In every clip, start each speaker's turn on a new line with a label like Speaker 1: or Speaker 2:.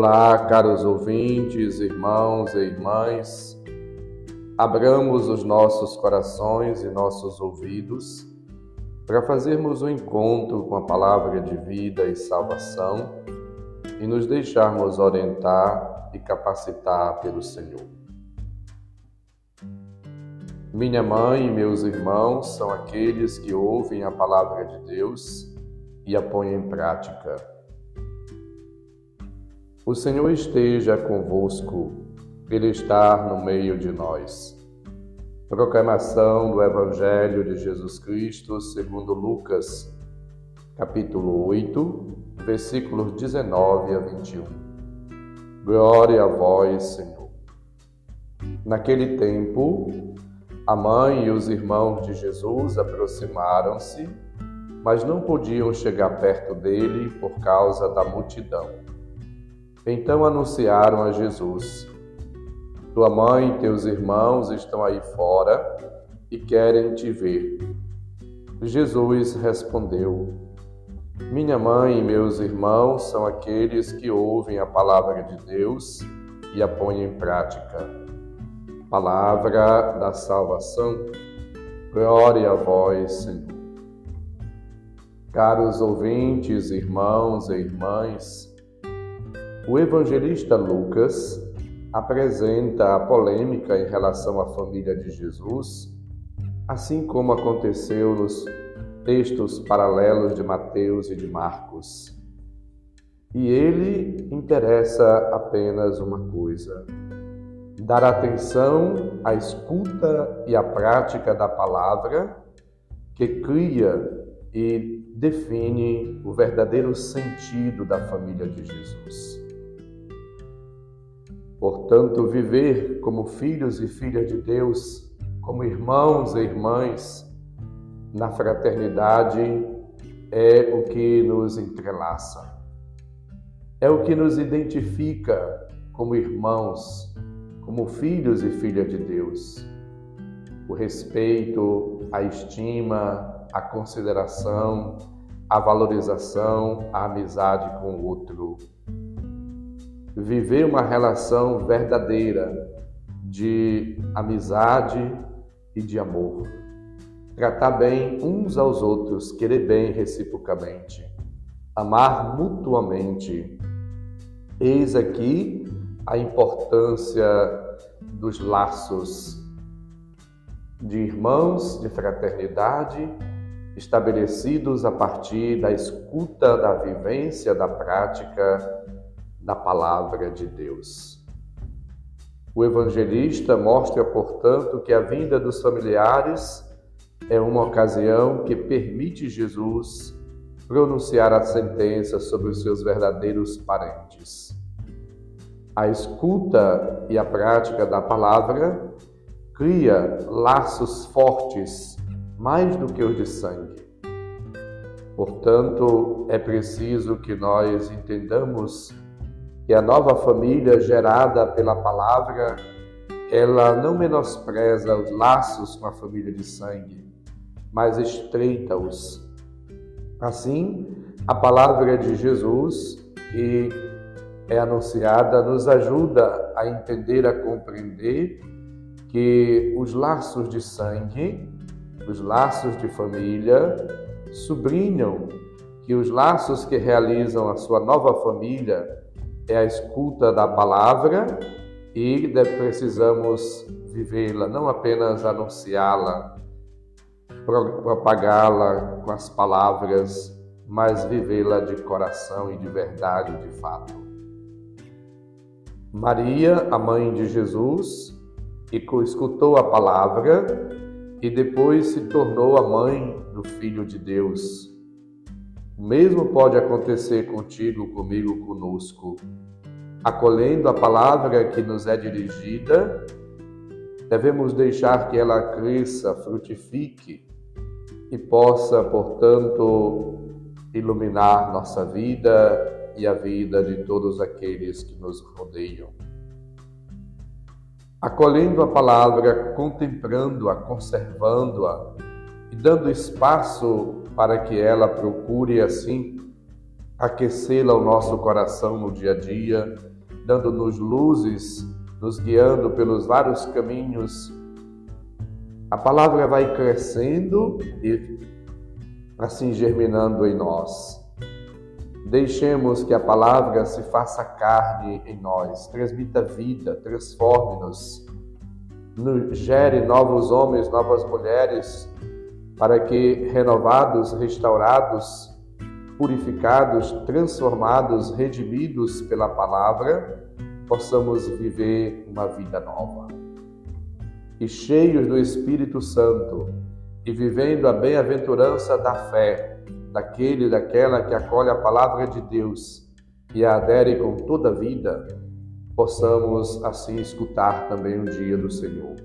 Speaker 1: Olá, caros ouvintes, irmãos e irmãs. Abramos os nossos corações e nossos ouvidos para fazermos um encontro com a palavra de vida e salvação e nos deixarmos orientar e capacitar pelo Senhor. Minha mãe e meus irmãos são aqueles que ouvem a palavra de Deus e a põem em prática. O Senhor esteja convosco, Ele está no meio de nós. Proclamação do Evangelho de Jesus Cristo segundo Lucas, capítulo 8, versículos 19 a 21. Glória a vós, Senhor. Naquele tempo, a mãe e os irmãos de Jesus aproximaram-se, mas não podiam chegar perto dele por causa da multidão. Então anunciaram a Jesus: Tua mãe e teus irmãos estão aí fora e querem te ver. Jesus respondeu: Minha mãe e meus irmãos são aqueles que ouvem a palavra de Deus e a põem em prática. Palavra da salvação. Glória a vós, Senhor. Caros ouvintes, irmãos e irmãs, o evangelista Lucas apresenta a polêmica em relação à família de Jesus, assim como aconteceu nos textos paralelos de Mateus e de Marcos. E ele interessa apenas uma coisa: dar atenção à escuta e à prática da palavra que cria e define o verdadeiro sentido da família de Jesus. Portanto, viver como filhos e filhas de Deus, como irmãos e irmãs na fraternidade é o que nos entrelaça. É o que nos identifica como irmãos, como filhos e filhas de Deus. O respeito, a estima, a consideração, a valorização, a amizade com o outro viver uma relação verdadeira de amizade e de amor. Tratar bem uns aos outros, querer bem reciprocamente, amar mutuamente. Eis aqui a importância dos laços de irmãos, de fraternidade, estabelecidos a partir da escuta, da vivência, da prática da palavra de Deus. O evangelista mostra, portanto, que a vinda dos familiares é uma ocasião que permite Jesus pronunciar a sentença sobre os seus verdadeiros parentes. A escuta e a prática da palavra cria laços fortes, mais do que os de sangue. Portanto, é preciso que nós entendamos que a nova família gerada pela palavra, ela não menospreza os laços com a família de sangue, mas estreita-os. Assim, a palavra de Jesus, que é anunciada, nos ajuda a entender, a compreender que os laços de sangue, os laços de família, sublinham que os laços que realizam a sua nova família é a escuta da palavra e precisamos vivê-la, não apenas anunciá-la, propagá-la com as palavras, mas vivê-la de coração e de verdade, de fato. Maria, a mãe de Jesus, escutou a palavra e depois se tornou a mãe do Filho de Deus, o mesmo pode acontecer contigo, comigo, conosco. Acolhendo a palavra que nos é dirigida, devemos deixar que ela cresça, frutifique e possa, portanto, iluminar nossa vida e a vida de todos aqueles que nos rodeiam. Acolhendo a palavra, contemplando-a, conservando-a e dando espaço para que ela procure assim aquecê-la ao nosso coração no dia a dia, dando-nos luzes, nos guiando pelos vários caminhos. A palavra vai crescendo e assim germinando em nós. Deixemos que a palavra se faça carne em nós, transmita vida, transforme-nos, gere novos homens, novas mulheres, para que renovados, restaurados, purificados, transformados, redimidos pela palavra, possamos viver uma vida nova. E cheios do Espírito Santo, e vivendo a bem-aventurança da fé, daquele e daquela que acolhe a palavra de Deus e a adere com toda a vida, possamos assim escutar também o dia do Senhor.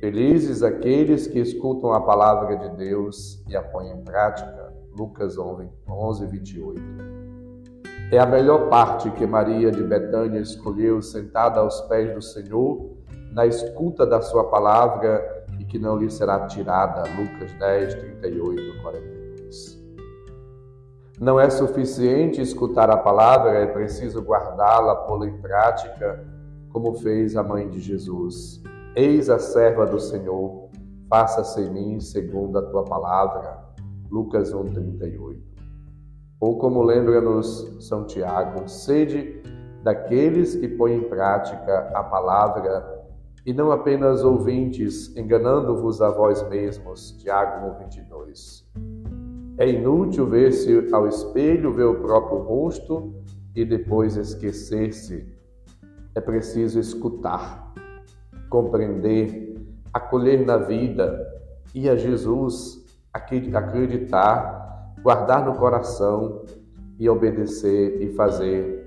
Speaker 1: Felizes aqueles que escutam a palavra de Deus e a põem em prática Lucas 11, 28. É a melhor parte que Maria de Betânia escolheu sentada aos pés do Senhor, na escuta da sua palavra e que não lhe será tirada. Lucas 10, 38, 42. Não é suficiente escutar a palavra, é preciso guardá-la, pô-la em prática, como fez a mãe de Jesus. Eis a serva do Senhor, faça-se em mim segundo a tua palavra. Lucas 1,38. Ou como lembra-nos São Tiago, sede daqueles que põem em prática a palavra e não apenas ouvintes, enganando-vos a vós mesmos. Tiago 1,22. É inútil ver-se ao espelho, ver o próprio rosto e depois esquecer-se. É preciso escutar, compreender, acolher na vida e a Jesus acreditar, guardar no coração e obedecer e fazer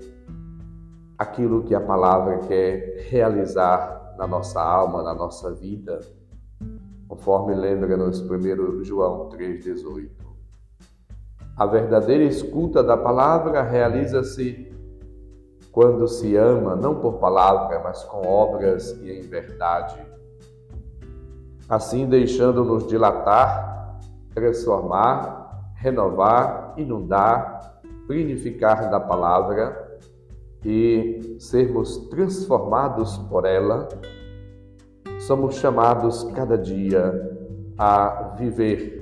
Speaker 1: aquilo que a palavra quer realizar na nossa alma, na nossa vida, conforme lembra-nos 1 João 3,18. A verdadeira escuta da palavra realiza-se quando se ama, não por palavra, mas com obras e em verdade. Assim, deixando-nos dilatar transformar, renovar, inundar, plinificar da palavra e sermos transformados por ela, somos chamados cada dia a viver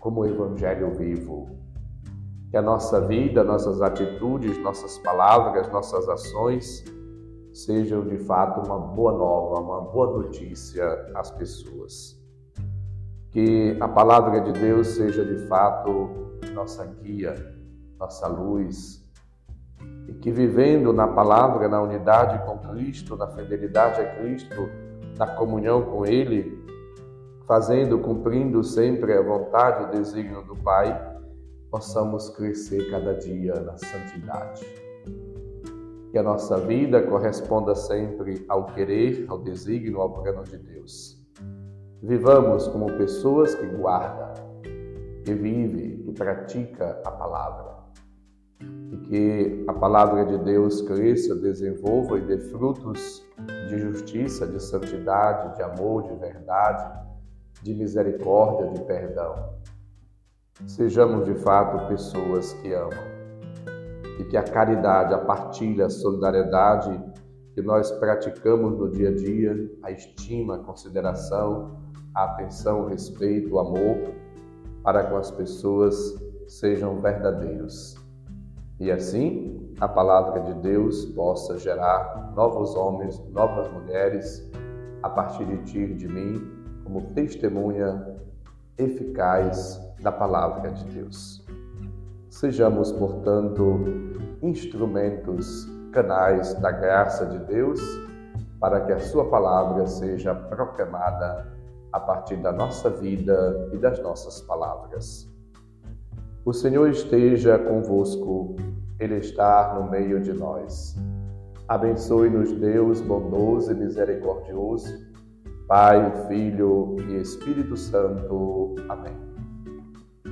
Speaker 1: como o Evangelho vivo. Que a nossa vida, nossas atitudes, nossas palavras, nossas ações sejam de fato uma boa nova, uma boa notícia às pessoas. Que a palavra de Deus seja de fato nossa guia, nossa luz, e que vivendo na palavra, na unidade com Cristo, na fidelidade a Cristo, na comunhão com Ele, fazendo, cumprindo sempre a vontade e o desígnio do Pai, possamos crescer cada dia na santidade. Que a nossa vida corresponda sempre ao querer, ao desígnio, ao plano de Deus Vivamos como pessoas que guarda, que vive e pratica a palavra. E que a palavra de Deus cresça, desenvolva e dê frutos de justiça, de santidade, de amor, de verdade, de misericórdia, de perdão. Sejamos de fato pessoas que amam. E que a caridade, a partilha, a solidariedade que nós praticamos no dia a dia, a estima, a consideração, a atenção, o respeito, o amor para com as pessoas sejam verdadeiros. E assim, a palavra de Deus possa gerar novos homens, novas mulheres a partir de ti e de mim, como testemunha eficaz da palavra de Deus. Sejamos, portanto, instrumentos, canais da graça de Deus, para que a Sua palavra seja proclamada a partir da nossa vida e das nossas palavras. O Senhor esteja convosco, Ele está no meio de nós. Abençoe-nos, Deus bondoso e misericordioso, Pai, Filho e Espírito Santo. Amém.